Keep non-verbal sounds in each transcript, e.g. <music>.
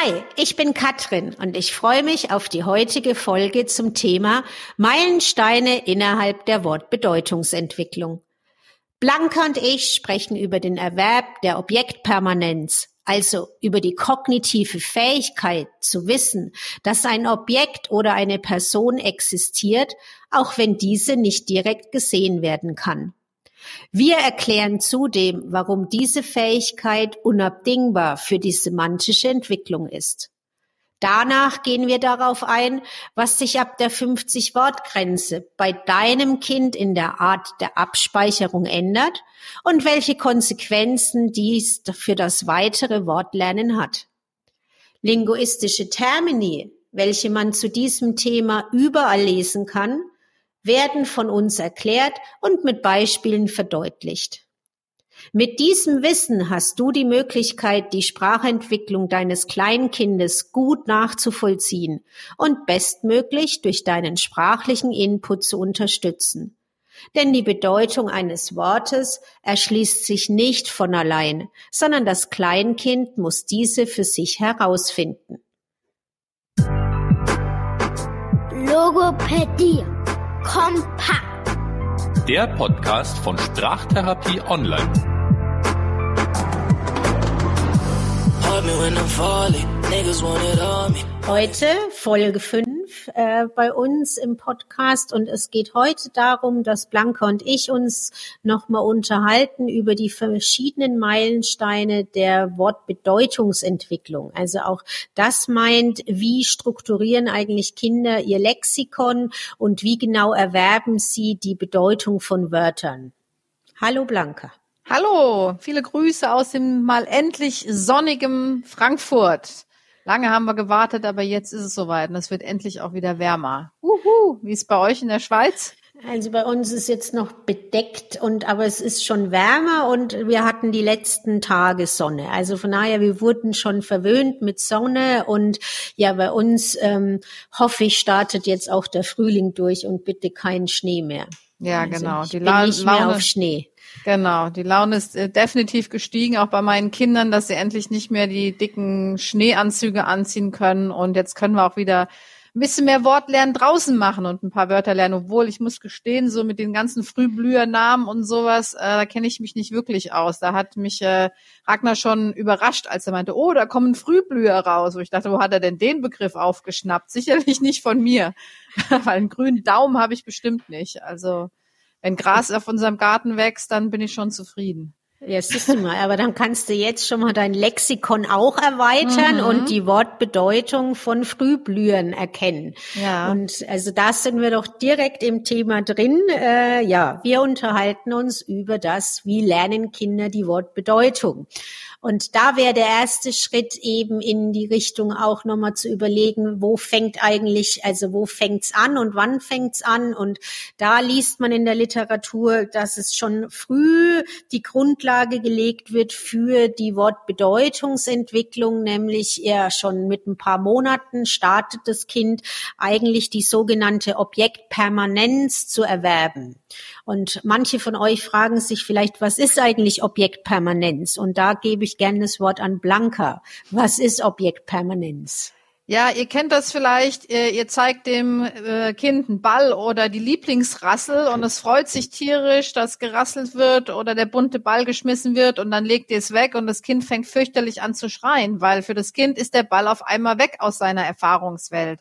Hi, ich bin Katrin und ich freue mich auf die heutige Folge zum Thema Meilensteine innerhalb der Wortbedeutungsentwicklung. Blanca und ich sprechen über den Erwerb der Objektpermanenz, also über die kognitive Fähigkeit zu wissen, dass ein Objekt oder eine Person existiert, auch wenn diese nicht direkt gesehen werden kann. Wir erklären zudem, warum diese Fähigkeit unabdingbar für die semantische Entwicklung ist. Danach gehen wir darauf ein, was sich ab der 50-Wort-Grenze bei deinem Kind in der Art der Abspeicherung ändert und welche Konsequenzen dies für das weitere Wortlernen hat. Linguistische Termini, welche man zu diesem Thema überall lesen kann, werden von uns erklärt und mit Beispielen verdeutlicht. Mit diesem Wissen hast du die Möglichkeit, die Sprachentwicklung deines Kleinkindes gut nachzuvollziehen und bestmöglich durch deinen sprachlichen Input zu unterstützen. Denn die Bedeutung eines Wortes erschließt sich nicht von allein, sondern das Kleinkind muss diese für sich herausfinden. Logopädie Kompakt. Der Podcast von Sprachtherapie Online. Heute Folge 5 äh, bei uns im Podcast und es geht heute darum, dass Blanca und ich uns nochmal unterhalten über die verschiedenen Meilensteine der Wortbedeutungsentwicklung. Also auch das meint, wie strukturieren eigentlich Kinder ihr Lexikon und wie genau erwerben sie die Bedeutung von Wörtern. Hallo Blanca. Hallo, viele Grüße aus dem mal endlich sonnigem Frankfurt. Lange haben wir gewartet, aber jetzt ist es soweit und es wird endlich auch wieder wärmer. Uhu, wie ist bei euch in der Schweiz? Also bei uns ist jetzt noch bedeckt und aber es ist schon wärmer und wir hatten die letzten Tage Sonne. Also von daher, wir wurden schon verwöhnt mit Sonne und ja, bei uns ähm, hoffe ich startet jetzt auch der Frühling durch und bitte kein Schnee mehr. Ja, also genau. Die bin La nicht mehr Laune, auf Schnee. Genau. Die Laune ist äh, definitiv gestiegen, auch bei meinen Kindern, dass sie endlich nicht mehr die dicken Schneeanzüge anziehen können. Und jetzt können wir auch wieder ein bisschen mehr Wortlernen draußen machen und ein paar Wörter lernen. Obwohl ich muss gestehen, so mit den ganzen Frühblühernamen und sowas, äh, da kenne ich mich nicht wirklich aus. Da hat mich äh, Ragnar schon überrascht, als er meinte, oh, da kommen Frühblüher raus. Wo ich dachte, wo hat er denn den Begriff aufgeschnappt? <laughs> Sicherlich nicht von mir, <laughs> weil einen grünen Daumen habe ich bestimmt nicht. Also wenn Gras auf unserem Garten wächst, dann bin ich schon zufrieden. Ja, siehst du mal, aber dann kannst du jetzt schon mal dein Lexikon auch erweitern Mhm. und die Wortbedeutung von Frühblühen erkennen. Ja. Und also da sind wir doch direkt im Thema drin. Äh, ja, wir unterhalten uns über das, wie lernen Kinder die Wortbedeutung. Und da wäre der erste Schritt eben in die Richtung auch nochmal zu überlegen, wo fängt eigentlich, also wo fängt's an und wann fängt's an? Und da liest man in der Literatur, dass es schon früh die Grundlage gelegt wird für die Wortbedeutungsentwicklung, nämlich eher schon mit ein paar Monaten startet das Kind eigentlich die sogenannte Objektpermanenz zu erwerben. Und manche von euch fragen sich vielleicht, was ist eigentlich Objektpermanenz? Und da gebe ich gerne das Wort an Blanca. Was ist Objektpermanenz? Ja, ihr kennt das vielleicht, ihr, zeigt dem äh, Kind einen Ball oder die Lieblingsrassel und es freut sich tierisch, dass gerasselt wird oder der bunte Ball geschmissen wird und dann legt ihr es weg und das Kind fängt fürchterlich an zu schreien, weil für das Kind ist der Ball auf einmal weg aus seiner Erfahrungswelt.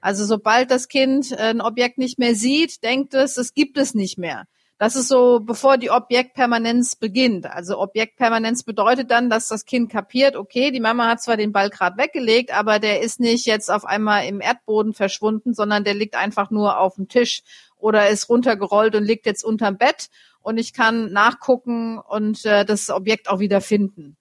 Also sobald das Kind äh, ein Objekt nicht mehr sieht, denkt es, es gibt es nicht mehr. Das ist so, bevor die Objektpermanenz beginnt. Also Objektpermanenz bedeutet dann, dass das Kind kapiert, okay, die Mama hat zwar den Ball gerade weggelegt, aber der ist nicht jetzt auf einmal im Erdboden verschwunden, sondern der liegt einfach nur auf dem Tisch oder ist runtergerollt und liegt jetzt unterm Bett und ich kann nachgucken und äh, das Objekt auch wieder finden.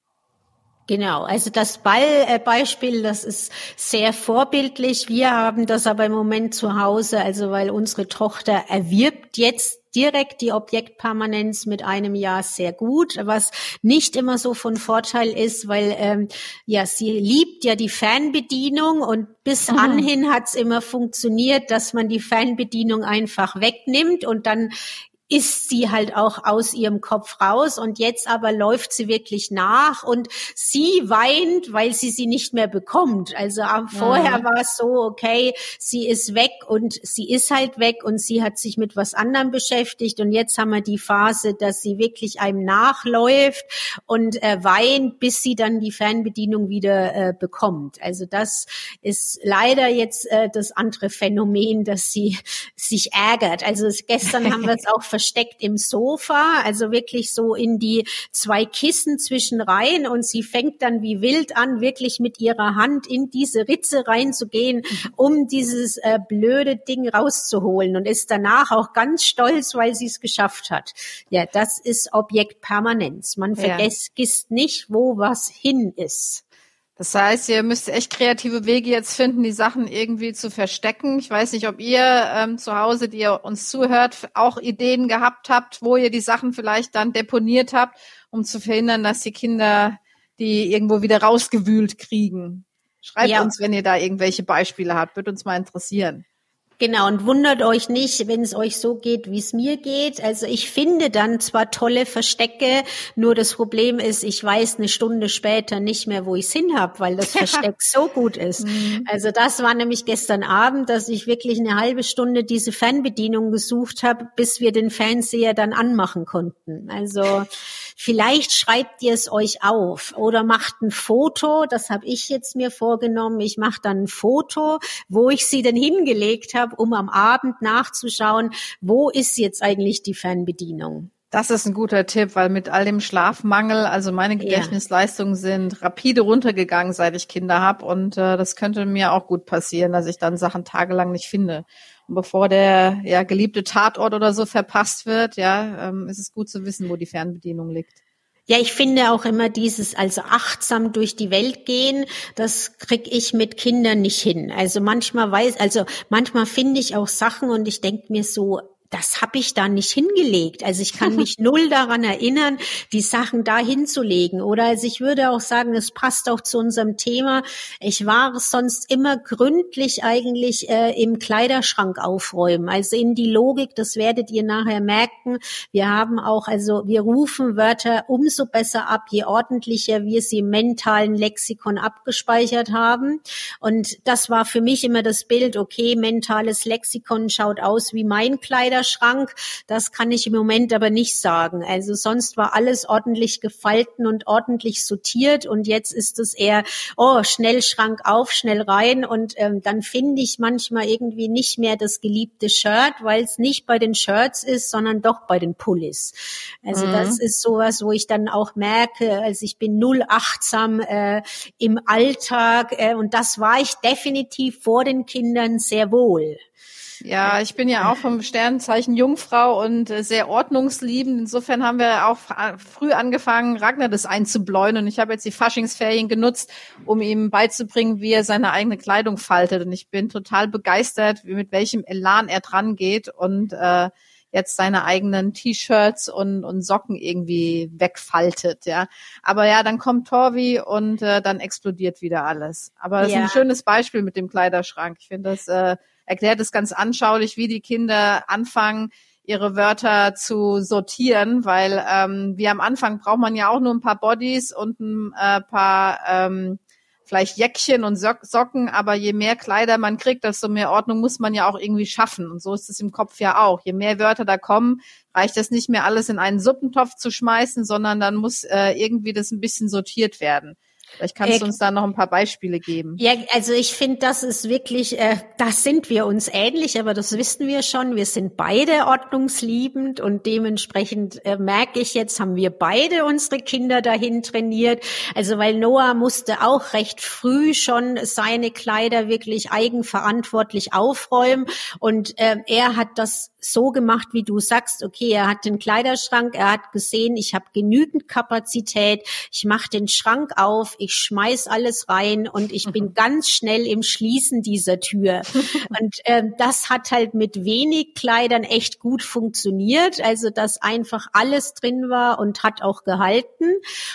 Genau, also das Ballbeispiel, das ist sehr vorbildlich. Wir haben das aber im Moment zu Hause, also weil unsere Tochter erwirbt jetzt direkt die Objektpermanenz mit einem Jahr sehr gut, was nicht immer so von Vorteil ist, weil ähm, ja sie liebt ja die Fernbedienung und bis Mhm. anhin hat's immer funktioniert, dass man die Fernbedienung einfach wegnimmt und dann ist sie halt auch aus ihrem Kopf raus und jetzt aber läuft sie wirklich nach und sie weint, weil sie sie nicht mehr bekommt. Also vorher mhm. war es so, okay, sie ist weg und sie ist halt weg und sie hat sich mit was anderem beschäftigt und jetzt haben wir die Phase, dass sie wirklich einem nachläuft und äh, weint, bis sie dann die Fernbedienung wieder äh, bekommt. Also das ist leider jetzt äh, das andere Phänomen, dass sie sich ärgert. Also gestern haben <laughs> wir es auch versteckt im Sofa, also wirklich so in die zwei Kissen zwischen rein und sie fängt dann wie wild an, wirklich mit ihrer Hand in diese Ritze reinzugehen, um dieses äh, blöde Ding rauszuholen und ist danach auch ganz stolz, weil sie es geschafft hat. Ja, das ist Objektpermanenz. Man vergisst ja. nicht, wo was hin ist. Das heißt, ihr müsst echt kreative Wege jetzt finden, die Sachen irgendwie zu verstecken. Ich weiß nicht, ob ihr ähm, zu Hause, die ihr uns zuhört, auch Ideen gehabt habt, wo ihr die Sachen vielleicht dann deponiert habt, um zu verhindern, dass die Kinder die irgendwo wieder rausgewühlt kriegen. Schreibt ja. uns, wenn ihr da irgendwelche Beispiele habt. Würde uns mal interessieren. Genau, und wundert euch nicht, wenn es euch so geht, wie es mir geht. Also ich finde dann zwar tolle Verstecke, nur das Problem ist, ich weiß eine Stunde später nicht mehr, wo ich es hin habe, weil das <laughs> Versteck so gut ist. Mhm. Also das war nämlich gestern Abend, dass ich wirklich eine halbe Stunde diese Fernbedienung gesucht habe, bis wir den Fernseher dann anmachen konnten. Also vielleicht schreibt ihr es euch auf oder macht ein Foto, das habe ich jetzt mir vorgenommen. Ich mache dann ein Foto, wo ich sie denn hingelegt habe um am Abend nachzuschauen, wo ist jetzt eigentlich die Fernbedienung. Das ist ein guter Tipp, weil mit all dem Schlafmangel, also meine Gedächtnisleistungen sind rapide runtergegangen, seit ich Kinder habe. Und äh, das könnte mir auch gut passieren, dass ich dann Sachen tagelang nicht finde. Und bevor der ja, geliebte Tatort oder so verpasst wird, ja, ähm, ist es gut zu wissen, wo die Fernbedienung liegt. Ja, ich finde auch immer dieses, also achtsam durch die Welt gehen, das krieg ich mit Kindern nicht hin. Also manchmal weiß, also manchmal finde ich auch Sachen und ich denke mir so, das habe ich da nicht hingelegt. Also ich kann mich <laughs> null daran erinnern, die Sachen da hinzulegen. Oder also ich würde auch sagen, es passt auch zu unserem Thema. Ich war sonst immer gründlich eigentlich äh, im Kleiderschrank aufräumen. Also in die Logik, das werdet ihr nachher merken. Wir haben auch, also wir rufen Wörter umso besser ab, je ordentlicher wir sie im mentalen Lexikon abgespeichert haben. Und das war für mich immer das Bild, okay, mentales Lexikon schaut aus wie mein Kleider Kleiderschrank. Das kann ich im Moment aber nicht sagen. Also sonst war alles ordentlich gefalten und ordentlich sortiert und jetzt ist es eher, oh, schnell Schrank auf, schnell rein und ähm, dann finde ich manchmal irgendwie nicht mehr das geliebte Shirt, weil es nicht bei den Shirts ist, sondern doch bei den Pullis. Also mhm. das ist sowas, wo ich dann auch merke, also ich bin null achtsam äh, im Alltag äh, und das war ich definitiv vor den Kindern sehr wohl. Ja, ich bin ja auch vom Sternzeichen Jungfrau und äh, sehr ordnungsliebend. Insofern haben wir auch früh angefangen, Ragnar das einzubläuen. Und ich habe jetzt die Faschingsferien genutzt, um ihm beizubringen, wie er seine eigene Kleidung faltet. Und ich bin total begeistert, mit welchem Elan er dran geht und äh, jetzt seine eigenen T-Shirts und, und Socken irgendwie wegfaltet, ja. Aber ja, dann kommt Torvi und äh, dann explodiert wieder alles. Aber das ja. ist ein schönes Beispiel mit dem Kleiderschrank. Ich finde das äh, erklärt es ganz anschaulich, wie die Kinder anfangen, ihre Wörter zu sortieren, weil ähm, wie am Anfang braucht man ja auch nur ein paar Bodies und ein äh, paar ähm, vielleicht Jäckchen und Socken, aber je mehr Kleider man kriegt, desto mehr Ordnung muss man ja auch irgendwie schaffen. Und so ist es im Kopf ja auch. Je mehr Wörter da kommen, reicht es nicht mehr alles in einen Suppentopf zu schmeißen, sondern dann muss äh, irgendwie das ein bisschen sortiert werden. Vielleicht kannst du uns da noch ein paar Beispiele geben. Ja, also ich finde, das ist wirklich, äh, da sind wir uns ähnlich, aber das wissen wir schon. Wir sind beide ordnungsliebend und dementsprechend äh, merke ich jetzt, haben wir beide unsere Kinder dahin trainiert. Also weil Noah musste auch recht früh schon seine Kleider wirklich eigenverantwortlich aufräumen und äh, er hat das so gemacht, wie du sagst. Okay, er hat den Kleiderschrank, er hat gesehen, ich habe genügend Kapazität, ich mache den Schrank auf, ich schmeiß alles rein und ich bin ganz schnell im Schließen dieser Tür. <laughs> Und ähm, das hat halt mit wenig Kleidern echt gut funktioniert. Also dass einfach alles drin war und hat auch gehalten.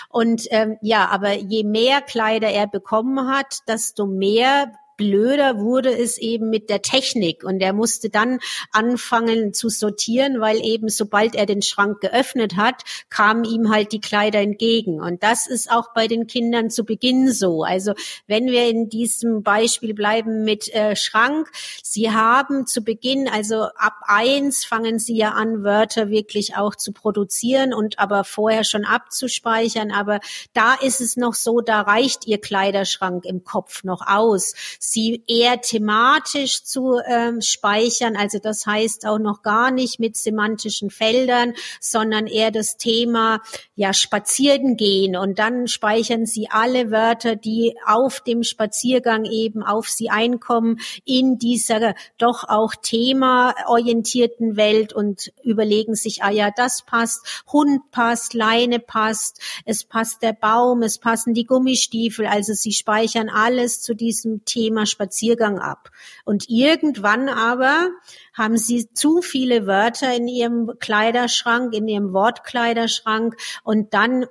Und ähm, ja, aber je mehr Kleider er bekommen hat, desto mehr blöder wurde es eben mit der Technik und er musste dann anfangen zu sortieren, weil eben sobald er den Schrank geöffnet hat, kamen ihm halt die Kleider entgegen. Und das ist auch bei den Kindern zu Beginn so. Also wenn wir in diesem Beispiel bleiben mit äh, Schrank, sie haben zu Beginn, also ab eins fangen sie ja an, Wörter wirklich auch zu produzieren und aber vorher schon abzuspeichern. Aber da ist es noch so, da reicht ihr Kleiderschrank im Kopf noch aus. Sie eher thematisch zu ähm, speichern, also das heißt auch noch gar nicht mit semantischen Feldern, sondern eher das Thema ja spazieren gehen. Und dann speichern sie alle Wörter, die auf dem Spaziergang eben auf sie einkommen in dieser doch auch themaorientierten Welt und überlegen sich, ah ja, das passt, Hund passt, Leine passt, es passt der Baum, es passen die Gummistiefel, also sie speichern alles zu diesem Thema Spaziergang ab. Und irgendwann aber haben sie zu viele Wörter in ihrem Kleiderschrank, in ihrem Wortkleiderschrank und dann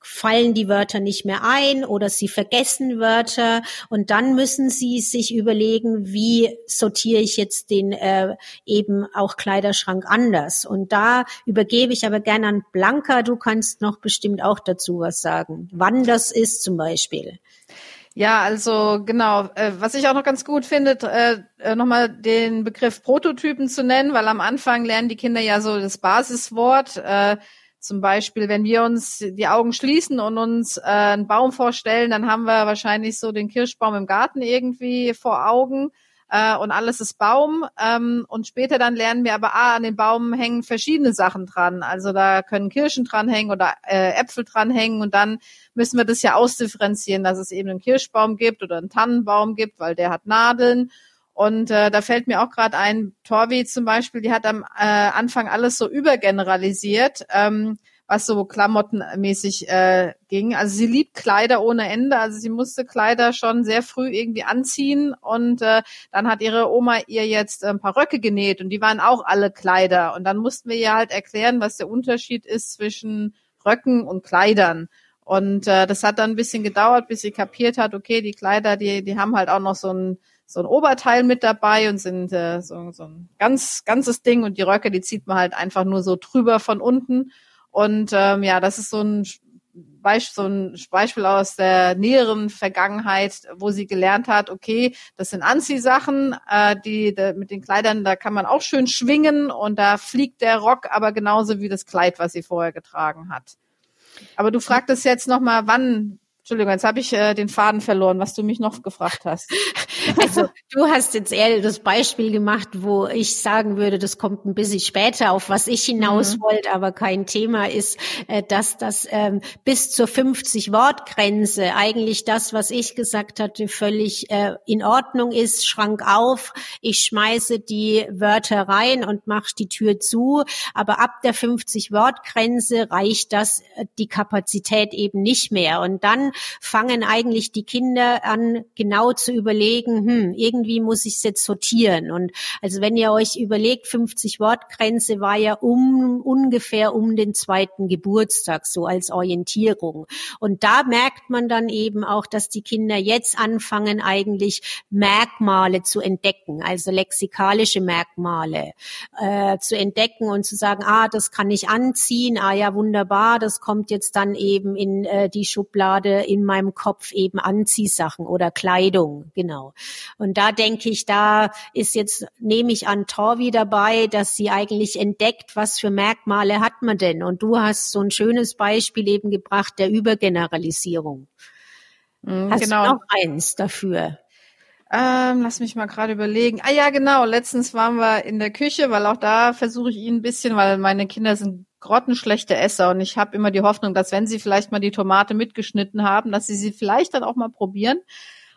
fallen die Wörter nicht mehr ein oder sie vergessen Wörter und dann müssen sie sich überlegen, wie sortiere ich jetzt den äh, eben auch Kleiderschrank anders. Und da übergebe ich aber gerne an Blanca. Du kannst noch bestimmt auch dazu was sagen. Wann das ist zum Beispiel. Ja, also genau. Äh, was ich auch noch ganz gut finde, äh, äh, nochmal den Begriff Prototypen zu nennen, weil am Anfang lernen die Kinder ja so das Basiswort. Zum Beispiel, wenn wir uns die Augen schließen und uns einen Baum vorstellen, dann haben wir wahrscheinlich so den Kirschbaum im Garten irgendwie vor Augen äh, und alles ist Baum. Ähm, und später dann lernen wir aber, ah, an den Baum hängen verschiedene Sachen dran. Also da können Kirschen dranhängen oder äh, Äpfel dranhängen und dann müssen wir das ja ausdifferenzieren, dass es eben einen Kirschbaum gibt oder einen Tannenbaum gibt, weil der hat Nadeln. Und äh, da fällt mir auch gerade ein, Torvi zum Beispiel, die hat am äh, Anfang alles so übergeneralisiert. Ähm, was so klamottenmäßig äh, ging. Also sie liebt Kleider ohne Ende. Also sie musste Kleider schon sehr früh irgendwie anziehen und äh, dann hat ihre Oma ihr jetzt ein paar Röcke genäht und die waren auch alle Kleider. Und dann mussten wir ihr halt erklären, was der Unterschied ist zwischen Röcken und Kleidern. Und äh, das hat dann ein bisschen gedauert, bis sie kapiert hat, okay, die Kleider, die, die haben halt auch noch so ein so ein Oberteil mit dabei und sind äh, so, so ein ganz ganzes Ding und die Röcke, die zieht man halt einfach nur so drüber von unten und ähm, ja, das ist so ein Beispiel, so ein Beispiel aus der näheren Vergangenheit, wo sie gelernt hat, okay, das sind Anziehsachen, äh, die, die mit den Kleidern, da kann man auch schön schwingen und da fliegt der Rock aber genauso wie das Kleid, was sie vorher getragen hat. Aber du fragtest jetzt nochmal, wann Entschuldigung, jetzt habe ich äh, den Faden verloren, was du mich noch gefragt hast. <laughs> Also du hast jetzt eher das Beispiel gemacht, wo ich sagen würde, das kommt ein bisschen später, auf was ich hinaus mhm. wollte, aber kein Thema ist, äh, dass das ähm, bis zur 50 Wortgrenze eigentlich das, was ich gesagt hatte, völlig äh, in Ordnung ist. Schrank auf, ich schmeiße die Wörter rein und mache die Tür zu. Aber ab der 50 Wortgrenze reicht das äh, die Kapazität eben nicht mehr. Und dann fangen eigentlich die Kinder an, genau zu überlegen, hm, irgendwie muss ich es jetzt sortieren. Und also wenn ihr euch überlegt, 50 Wortgrenze war ja um ungefähr um den zweiten Geburtstag, so als Orientierung. Und da merkt man dann eben auch, dass die Kinder jetzt anfangen, eigentlich Merkmale zu entdecken, also lexikalische Merkmale äh, zu entdecken und zu sagen, ah, das kann ich anziehen, ah ja, wunderbar, das kommt jetzt dann eben in äh, die Schublade in meinem Kopf eben Anziehsachen oder Kleidung, genau. Und da denke ich, da ist jetzt, nehme ich an Torvi dabei, dass sie eigentlich entdeckt, was für Merkmale hat man denn? Und du hast so ein schönes Beispiel eben gebracht der Übergeneralisierung. Mhm, hast genau. du noch eins dafür? Ähm, lass mich mal gerade überlegen. Ah ja, genau. Letztens waren wir in der Küche, weil auch da versuche ich ihn ein bisschen, weil meine Kinder sind grottenschlechte Esser und ich habe immer die Hoffnung, dass wenn sie vielleicht mal die Tomate mitgeschnitten haben, dass sie sie vielleicht dann auch mal probieren.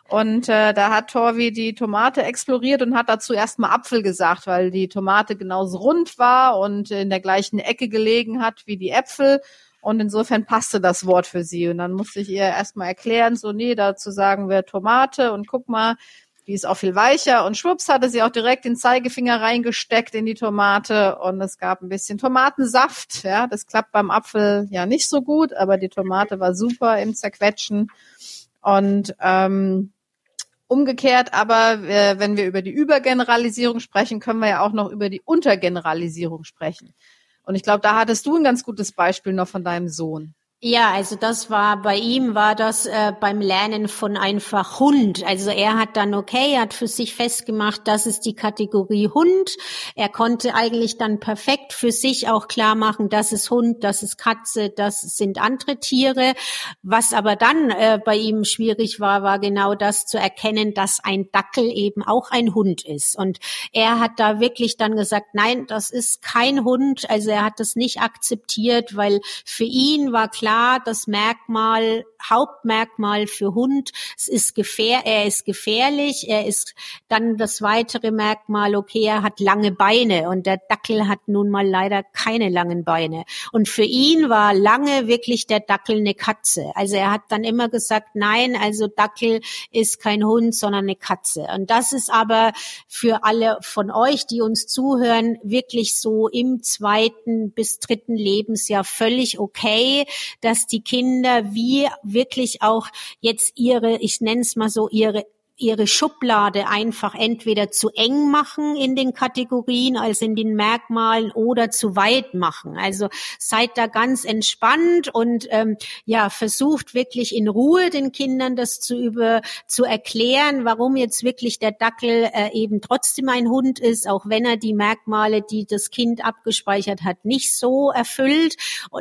Und äh, da hat Torvi die Tomate exploriert und hat dazu erstmal Apfel gesagt, weil die Tomate genauso rund war und in der gleichen Ecke gelegen hat wie die Äpfel. Und insofern passte das Wort für sie. Und dann musste ich ihr erstmal erklären, so, nee, dazu sagen wir Tomate und guck mal, die ist auch viel weicher und schwupps hatte sie auch direkt den Zeigefinger reingesteckt in die Tomate und es gab ein bisschen Tomatensaft. Ja, das klappt beim Apfel ja nicht so gut, aber die Tomate war super im Zerquetschen und ähm, Umgekehrt aber, äh, wenn wir über die Übergeneralisierung sprechen, können wir ja auch noch über die Untergeneralisierung sprechen. Und ich glaube, da hattest du ein ganz gutes Beispiel noch von deinem Sohn. Ja, also das war bei ihm war das äh, beim Lernen von einfach Hund. Also er hat dann okay, er hat für sich festgemacht, das ist die Kategorie Hund. Er konnte eigentlich dann perfekt für sich auch klar machen, das ist Hund, das ist Katze, das sind andere Tiere. Was aber dann äh, bei ihm schwierig war, war genau das zu erkennen, dass ein Dackel eben auch ein Hund ist. Und er hat da wirklich dann gesagt, nein, das ist kein Hund. Also er hat das nicht akzeptiert, weil für ihn war klar klar das Merkmal, Hauptmerkmal für Hund. Es ist gefähr, er ist gefährlich. Er ist dann das weitere Merkmal, okay, er hat lange Beine und der Dackel hat nun mal leider keine langen Beine. Und für ihn war lange wirklich der Dackel eine Katze. Also er hat dann immer gesagt, nein, also Dackel ist kein Hund, sondern eine Katze. Und das ist aber für alle von euch, die uns zuhören, wirklich so im zweiten bis dritten Lebensjahr völlig okay dass die Kinder wie wirklich auch jetzt ihre, ich nenne es mal so, ihre ihre Schublade einfach entweder zu eng machen in den Kategorien als in den Merkmalen oder zu weit machen. Also seid da ganz entspannt und ähm, ja versucht wirklich in Ruhe den Kindern das zu über zu erklären, warum jetzt wirklich der Dackel äh, eben trotzdem ein Hund ist, auch wenn er die Merkmale, die das Kind abgespeichert hat, nicht so erfüllt,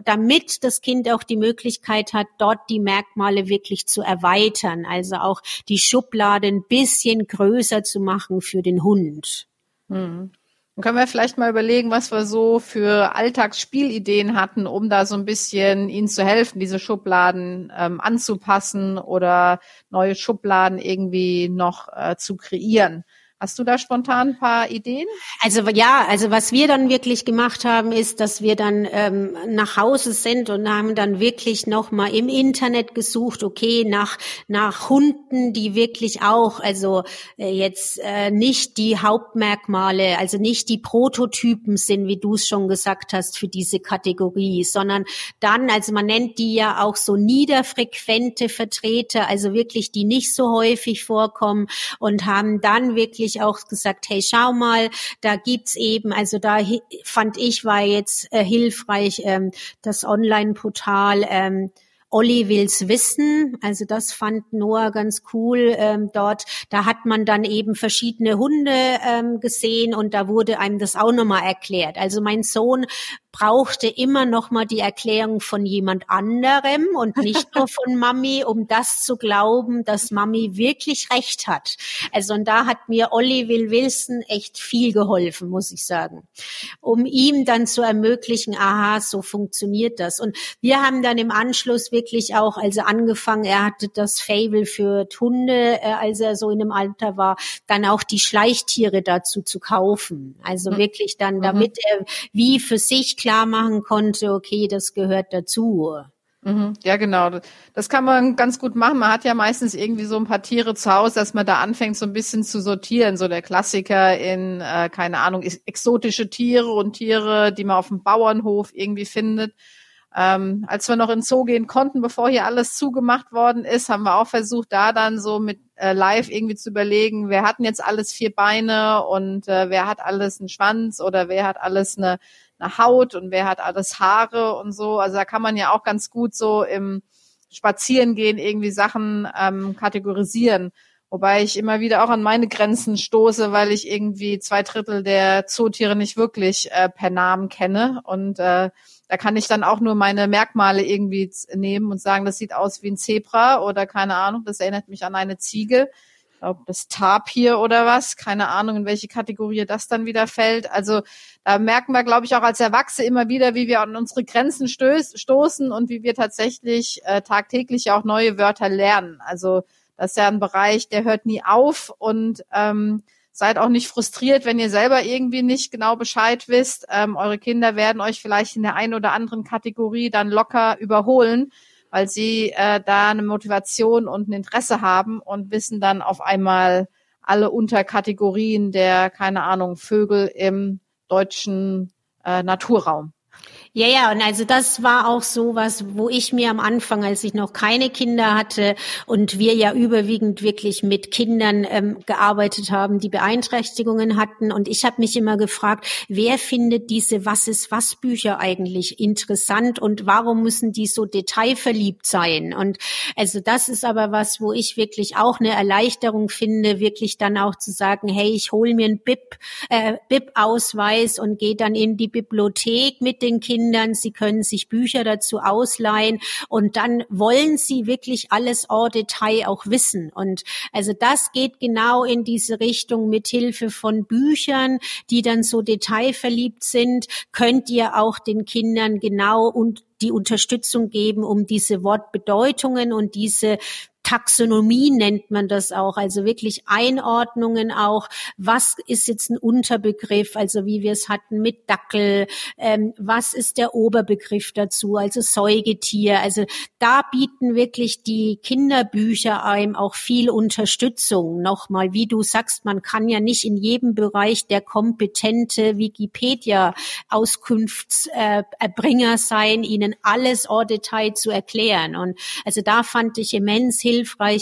damit das Kind auch die Möglichkeit hat, dort die Merkmale wirklich zu erweitern. Also auch die Schublade ein bisschen größer zu machen für den Hund. Hm. Dann können wir vielleicht mal überlegen, was wir so für Alltagsspielideen hatten, um da so ein bisschen ihnen zu helfen, diese Schubladen ähm, anzupassen oder neue Schubladen irgendwie noch äh, zu kreieren. Hast du da spontan ein paar Ideen? Also ja, also was wir dann wirklich gemacht haben, ist, dass wir dann ähm, nach Hause sind und haben dann wirklich noch mal im Internet gesucht, okay, nach nach Hunden, die wirklich auch, also äh, jetzt äh, nicht die Hauptmerkmale, also nicht die Prototypen sind, wie du es schon gesagt hast, für diese Kategorie, sondern dann, also man nennt die ja auch so niederfrequente Vertreter, also wirklich die nicht so häufig vorkommen und haben dann wirklich wirklich auch gesagt, hey, schau mal, da gibt's eben, also da fand ich war jetzt äh, hilfreich ähm, das Online-Portal ähm, Olli will's wissen. Also das fand Noah ganz cool ähm, dort. Da hat man dann eben verschiedene Hunde ähm, gesehen und da wurde einem das auch nochmal erklärt. Also mein Sohn brauchte immer noch mal die Erklärung von jemand anderem und nicht nur <laughs> von Mami, um das zu glauben, dass Mami wirklich recht hat. Also und da hat mir Olli Will Wilson echt viel geholfen, muss ich sagen, um ihm dann zu ermöglichen, aha, so funktioniert das. Und wir haben dann im Anschluss wirklich auch, also angefangen, er hatte das Fable für Hunde, äh, als er so in dem Alter war, dann auch die Schleichtiere dazu zu kaufen. Also mhm. wirklich dann, mhm. damit er wie für sich klar machen konnte, okay, das gehört dazu. Mhm. Ja, genau. Das kann man ganz gut machen. Man hat ja meistens irgendwie so ein paar Tiere zu Hause, dass man da anfängt, so ein bisschen zu sortieren. So der Klassiker in, äh, keine Ahnung, exotische Tiere und Tiere, die man auf dem Bauernhof irgendwie findet. Ähm, als wir noch in Zoo gehen konnten, bevor hier alles zugemacht worden ist, haben wir auch versucht, da dann so mit äh, live irgendwie zu überlegen, wer hat denn jetzt alles vier Beine und äh, wer hat alles einen Schwanz oder wer hat alles eine eine Haut und wer hat alles Haare und so. Also da kann man ja auch ganz gut so im Spazierengehen irgendwie Sachen ähm, kategorisieren. Wobei ich immer wieder auch an meine Grenzen stoße, weil ich irgendwie zwei Drittel der Zootiere nicht wirklich äh, per Namen kenne. Und äh, da kann ich dann auch nur meine Merkmale irgendwie nehmen und sagen, das sieht aus wie ein Zebra oder keine Ahnung, das erinnert mich an eine Ziege glaube, das Tapir oder was, keine Ahnung, in welche Kategorie das dann wieder fällt. Also da merken wir, glaube ich, auch als Erwachsene immer wieder, wie wir an unsere Grenzen stöß, stoßen und wie wir tatsächlich äh, tagtäglich auch neue Wörter lernen. Also das ist ja ein Bereich, der hört nie auf und ähm, seid auch nicht frustriert, wenn ihr selber irgendwie nicht genau Bescheid wisst. Ähm, eure Kinder werden euch vielleicht in der einen oder anderen Kategorie dann locker überholen weil sie äh, da eine Motivation und ein Interesse haben und wissen dann auf einmal alle Unterkategorien der, keine Ahnung, Vögel im deutschen äh, Naturraum. Ja, ja, und also das war auch so was, wo ich mir am Anfang, als ich noch keine Kinder hatte und wir ja überwiegend wirklich mit Kindern ähm, gearbeitet haben, die Beeinträchtigungen hatten. Und ich habe mich immer gefragt, wer findet diese Was ist was Bücher eigentlich interessant und warum müssen die so detailverliebt sein? Und also das ist aber was, wo ich wirklich auch eine Erleichterung finde, wirklich dann auch zu sagen, hey, ich hole mir einen BIP, äh, BIP-Ausweis und gehe dann in die Bibliothek mit den Kindern Kindern, sie können sich Bücher dazu ausleihen. Und dann wollen sie wirklich alles en Detail auch wissen. Und also das geht genau in diese Richtung mit Hilfe von Büchern, die dann so detailverliebt sind, könnt ihr auch den Kindern genau und die Unterstützung geben, um diese Wortbedeutungen und diese Taxonomie nennt man das auch, also wirklich Einordnungen auch. Was ist jetzt ein Unterbegriff, also wie wir es hatten mit Dackel? Ähm, was ist der Oberbegriff dazu, also Säugetier? Also da bieten wirklich die Kinderbücher einem auch viel Unterstützung. Nochmal, wie du sagst, man kann ja nicht in jedem Bereich der kompetente Wikipedia-Auskunftserbringer sein, ihnen alles en Detail zu erklären. Und also da fand ich immens hilfreich,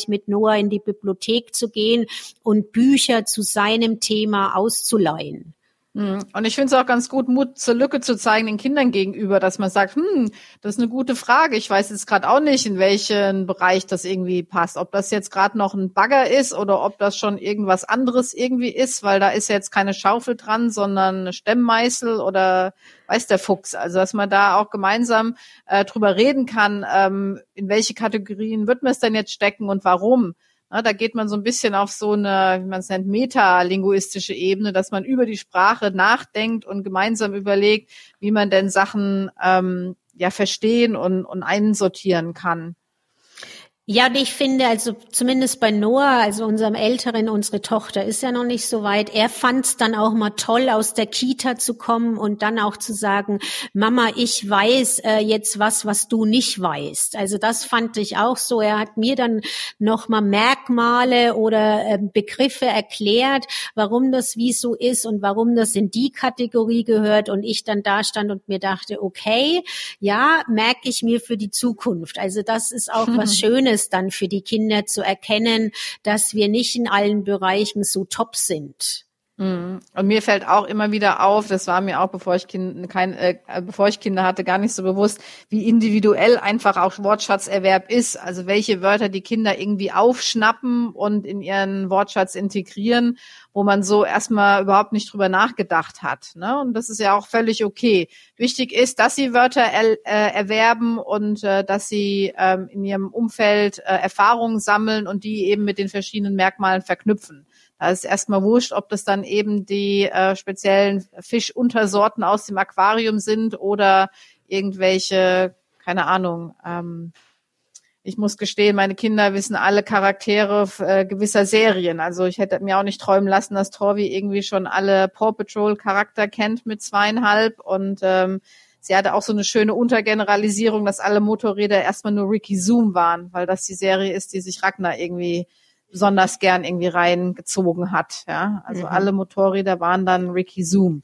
mit Noah in die Bibliothek zu gehen und Bücher zu seinem Thema auszuleihen. Hm. Und ich finde es auch ganz gut, Mut zur Lücke zu zeigen den Kindern gegenüber, dass man sagt, hm, das ist eine gute Frage. Ich weiß jetzt gerade auch nicht, in welchen Bereich das irgendwie passt. Ob das jetzt gerade noch ein Bagger ist oder ob das schon irgendwas anderes irgendwie ist, weil da ist jetzt keine Schaufel dran, sondern eine Stemmmeißel oder weiß der Fuchs. Also dass man da auch gemeinsam äh, drüber reden kann, ähm, in welche Kategorien wird man es denn jetzt stecken und warum. Da geht man so ein bisschen auf so eine, wie man es nennt, metalinguistische Ebene, dass man über die Sprache nachdenkt und gemeinsam überlegt, wie man denn Sachen ähm, ja verstehen und, und einsortieren kann. Ja, und ich finde, also zumindest bei Noah, also unserem Älteren, unsere Tochter ist ja noch nicht so weit. Er fand es dann auch mal toll, aus der Kita zu kommen und dann auch zu sagen, Mama, ich weiß äh, jetzt was, was du nicht weißt. Also das fand ich auch so. Er hat mir dann noch mal Merkmale oder äh, Begriffe erklärt, warum das wie so ist und warum das in die Kategorie gehört. Und ich dann da stand und mir dachte, okay, ja, merke ich mir für die Zukunft. Also das ist auch was <laughs> Schönes es dann für die Kinder zu erkennen, dass wir nicht in allen Bereichen so top sind. Mhm. Und mir fällt auch immer wieder auf, das war mir auch, bevor ich, kind, kein, äh, bevor ich Kinder hatte, gar nicht so bewusst, wie individuell einfach auch Wortschatzerwerb ist. Also welche Wörter die Kinder irgendwie aufschnappen und in ihren Wortschatz integrieren, wo man so erstmal überhaupt nicht drüber nachgedacht hat. Ne? Und das ist ja auch völlig okay. Wichtig ist, dass sie Wörter er, äh, erwerben und äh, dass sie ähm, in ihrem Umfeld äh, Erfahrungen sammeln und die eben mit den verschiedenen Merkmalen verknüpfen. Da ist erstmal wurscht, ob das dann eben die äh, speziellen Fischuntersorten aus dem Aquarium sind oder irgendwelche, keine Ahnung, ähm, ich muss gestehen, meine Kinder wissen alle Charaktere äh, gewisser Serien. Also ich hätte mir auch nicht träumen lassen, dass Torvi irgendwie schon alle Paw Patrol Charakter kennt mit zweieinhalb und ähm, sie hatte auch so eine schöne Untergeneralisierung, dass alle Motorräder erstmal nur Ricky Zoom waren, weil das die Serie ist, die sich Ragnar irgendwie besonders gern irgendwie reingezogen hat. Ja, also mhm. alle Motorräder waren dann Ricky Zoom.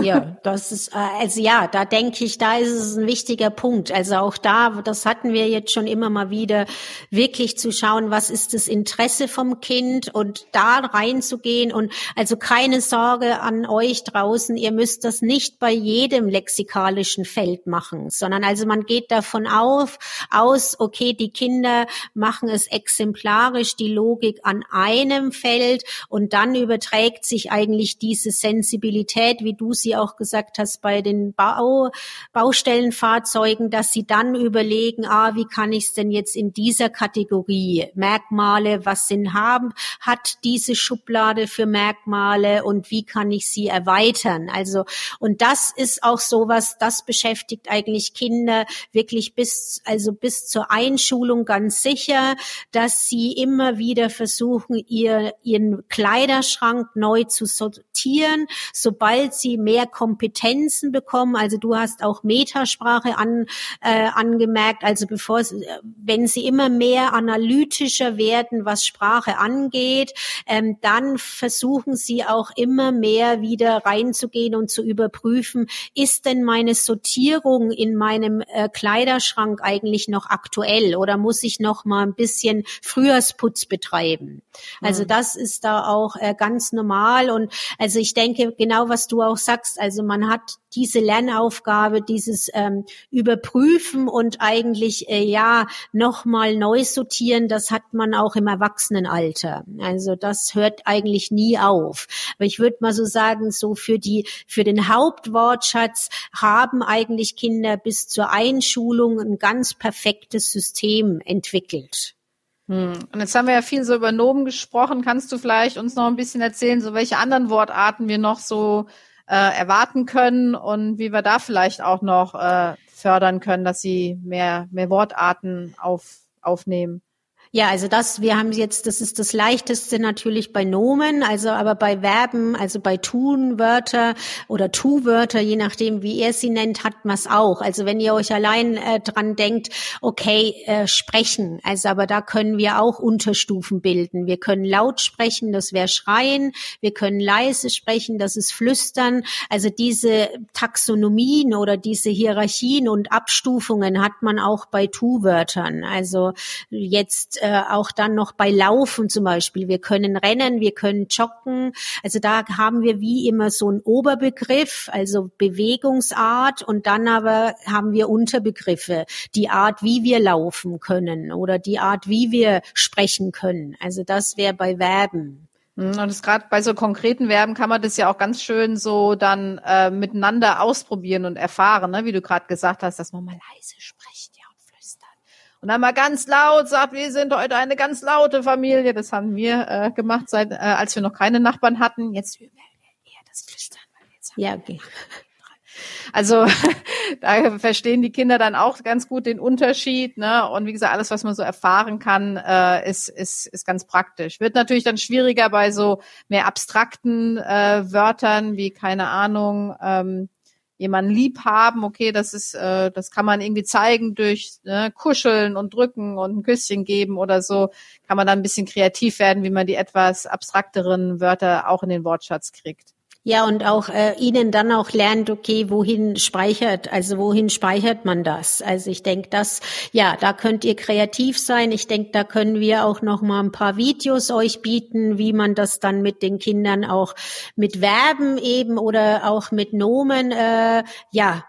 Ja, <laughs> das ist, äh, also ja, da denke ich, da ist es ein wichtiger Punkt. Also auch da, das hatten wir jetzt schon immer mal wieder, wirklich zu schauen, was ist das Interesse vom Kind und da reinzugehen und also keine Sorge an euch draußen, ihr müsst das nicht bei jedem lexikalischen Feld machen, sondern also man geht davon auf, aus, okay, die Kinder machen es exemplarisch, die Logik an einem Feld und dann überträgt sich eigentlich diese Sensibilität, wie du sie auch gesagt hast, bei den Bau, Baustellenfahrzeugen, dass sie dann überlegen, ah, wie kann ich es denn jetzt in dieser Kategorie Merkmale, was sind haben, hat diese Schublade für Merkmale und wie kann ich sie erweitern? Also, und das ist auch sowas, das beschäftigt eigentlich Kinder wirklich bis, also bis zur Einschulung ganz sicher, dass sie immer wieder versuchen, ihr, ihren Kleiderschrank neu zu akzeptieren, sobald sie mehr Kompetenzen bekommen. Also du hast auch Metasprache an, äh, angemerkt. Also bevor, wenn sie immer mehr analytischer werden, was Sprache angeht, ähm, dann versuchen sie auch immer mehr wieder reinzugehen und zu überprüfen, ist denn meine Sortierung in meinem äh, Kleiderschrank eigentlich noch aktuell oder muss ich noch mal ein bisschen Frühjahrsputz betreiben? Also mhm. das ist da auch äh, ganz normal und also ich denke genau was du auch sagst. Also man hat diese Lernaufgabe, dieses ähm, Überprüfen und eigentlich äh, ja nochmal neu sortieren, das hat man auch im Erwachsenenalter. Also das hört eigentlich nie auf. Aber ich würde mal so sagen, so für die für den Hauptwortschatz haben eigentlich Kinder bis zur Einschulung ein ganz perfektes System entwickelt. Hm. Und jetzt haben wir ja viel so über Nomen gesprochen. Kannst du vielleicht uns noch ein bisschen erzählen, so welche anderen Wortarten wir noch so äh, erwarten können und wie wir da vielleicht auch noch äh, fördern können, dass sie mehr, mehr Wortarten auf, aufnehmen. Ja, also das, wir haben jetzt, das ist das leichteste natürlich bei Nomen, also aber bei Verben, also bei Tunwörter oder Tu-Wörter, je nachdem, wie ihr sie nennt, hat man es auch. Also wenn ihr euch allein äh, dran denkt, okay, äh, sprechen, also aber da können wir auch Unterstufen bilden. Wir können laut sprechen, das wäre schreien, wir können leise sprechen, das ist flüstern. Also diese Taxonomien oder diese Hierarchien und Abstufungen hat man auch bei Tu-Wörtern. Also jetzt äh, auch dann noch bei Laufen zum Beispiel. Wir können rennen, wir können joggen. Also da haben wir wie immer so einen Oberbegriff, also Bewegungsart und dann aber haben wir Unterbegriffe, die Art, wie wir laufen können oder die Art, wie wir sprechen können. Also das wäre bei Verben. Hm, und das gerade bei so konkreten Verben kann man das ja auch ganz schön so dann äh, miteinander ausprobieren und erfahren, ne? wie du gerade gesagt hast, dass man mal leise spricht und dann mal ganz laut sagt, wir sind heute eine ganz laute Familie. Das haben wir äh, gemacht, seit äh, als wir noch keine Nachbarn hatten. Jetzt üben wir eher das Flüstern. ja, okay. Also <laughs> da verstehen die Kinder dann auch ganz gut den Unterschied. Ne? Und wie gesagt, alles, was man so erfahren kann, äh, ist, ist, ist ganz praktisch. Wird natürlich dann schwieriger bei so mehr abstrakten äh, Wörtern wie, keine Ahnung, ähm, jemanden lieb haben, okay, das ist, äh, das kann man irgendwie zeigen durch ne, Kuscheln und Drücken und ein Küsschen geben oder so, kann man dann ein bisschen kreativ werden, wie man die etwas abstrakteren Wörter auch in den Wortschatz kriegt. Ja, und auch äh, Ihnen dann auch lernt, okay, wohin speichert, also wohin speichert man das? Also ich denke, das, ja, da könnt ihr kreativ sein. Ich denke, da können wir auch noch mal ein paar Videos euch bieten, wie man das dann mit den Kindern auch mit Verben eben oder auch mit Nomen, äh, ja,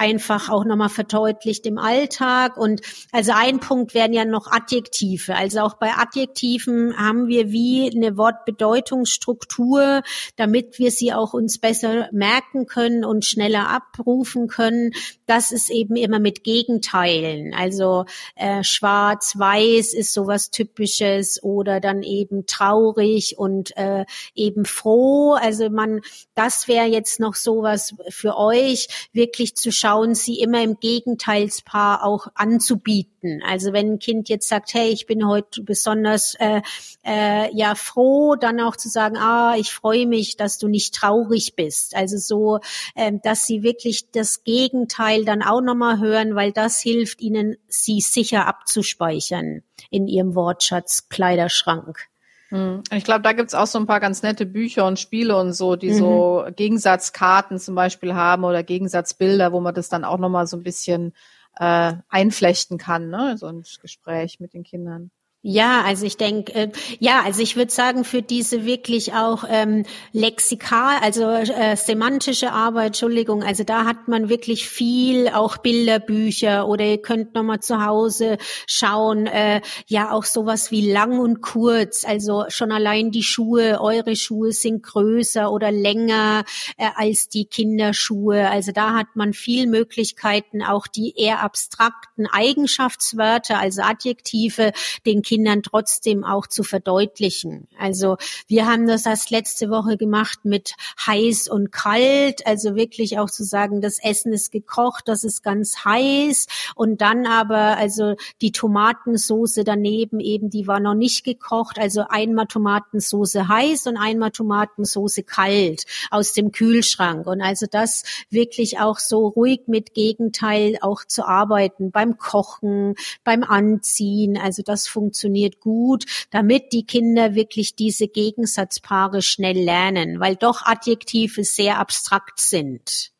einfach auch nochmal verdeutlicht im Alltag. Und also ein Punkt wären ja noch Adjektive. Also auch bei Adjektiven haben wir wie eine Wortbedeutungsstruktur, damit wir sie auch uns besser merken können und schneller abrufen können. Das ist eben immer mit Gegenteilen. Also äh, schwarz-weiß ist sowas Typisches oder dann eben traurig und äh, eben froh. Also man, das wäre jetzt noch sowas für euch, wirklich zu schauen, sie immer im Gegenteilspaar auch anzubieten. Also wenn ein Kind jetzt sagt, hey, ich bin heute besonders äh, äh, ja froh, dann auch zu sagen, ah, ich freue mich, dass du nicht traurig bist. Also so, äh, dass sie wirklich das Gegenteil dann auch nochmal hören, weil das hilft ihnen, sie sicher abzuspeichern in ihrem Wortschatz Kleiderschrank. Hm. Ich glaube, da gibt's auch so ein paar ganz nette Bücher und Spiele und so, die mhm. so Gegensatzkarten zum Beispiel haben oder Gegensatzbilder, wo man das dann auch nochmal so ein bisschen äh, einflechten kann, ne? so ein Gespräch mit den Kindern. Ja, also ich denke, äh, ja, also ich würde sagen, für diese wirklich auch ähm, lexikal, also äh, semantische Arbeit, Entschuldigung, also da hat man wirklich viel, auch Bilderbücher oder ihr könnt nochmal zu Hause schauen, äh, ja auch sowas wie lang und kurz, also schon allein die Schuhe, eure Schuhe sind größer oder länger äh, als die Kinderschuhe, also da hat man viel Möglichkeiten, auch die eher abstrakten Eigenschaftswörter, also Adjektive, den Kindern trotzdem auch zu verdeutlichen. Also wir haben das erst letzte Woche gemacht mit heiß und kalt, also wirklich auch zu sagen, das Essen ist gekocht, das ist ganz heiß. Und dann aber also die Tomatensoße daneben eben, die war noch nicht gekocht, also einmal Tomatensoße heiß und einmal Tomatensoße kalt aus dem Kühlschrank. Und also das wirklich auch so ruhig mit Gegenteil auch zu arbeiten beim Kochen, beim Anziehen, also das funktioniert gut, damit die Kinder wirklich diese Gegensatzpaare schnell lernen, weil doch Adjektive sehr abstrakt sind.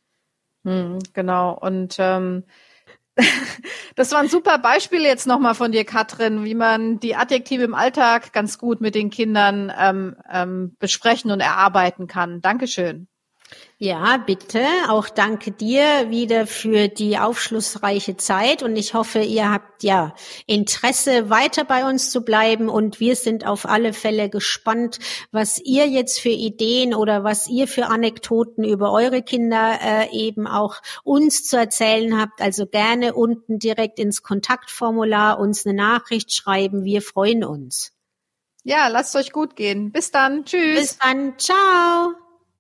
Hm, genau. Und ähm, <laughs> das war ein super Beispiel jetzt nochmal von dir, Katrin, wie man die Adjektive im Alltag ganz gut mit den Kindern ähm, ähm, besprechen und erarbeiten kann. Dankeschön. Ja, bitte. Auch danke dir wieder für die aufschlussreiche Zeit und ich hoffe, ihr habt ja Interesse, weiter bei uns zu bleiben und wir sind auf alle Fälle gespannt, was ihr jetzt für Ideen oder was ihr für Anekdoten über eure Kinder äh, eben auch uns zu erzählen habt. Also gerne unten direkt ins Kontaktformular uns eine Nachricht schreiben. Wir freuen uns. Ja, lasst euch gut gehen. Bis dann. Tschüss. Bis dann. Ciao.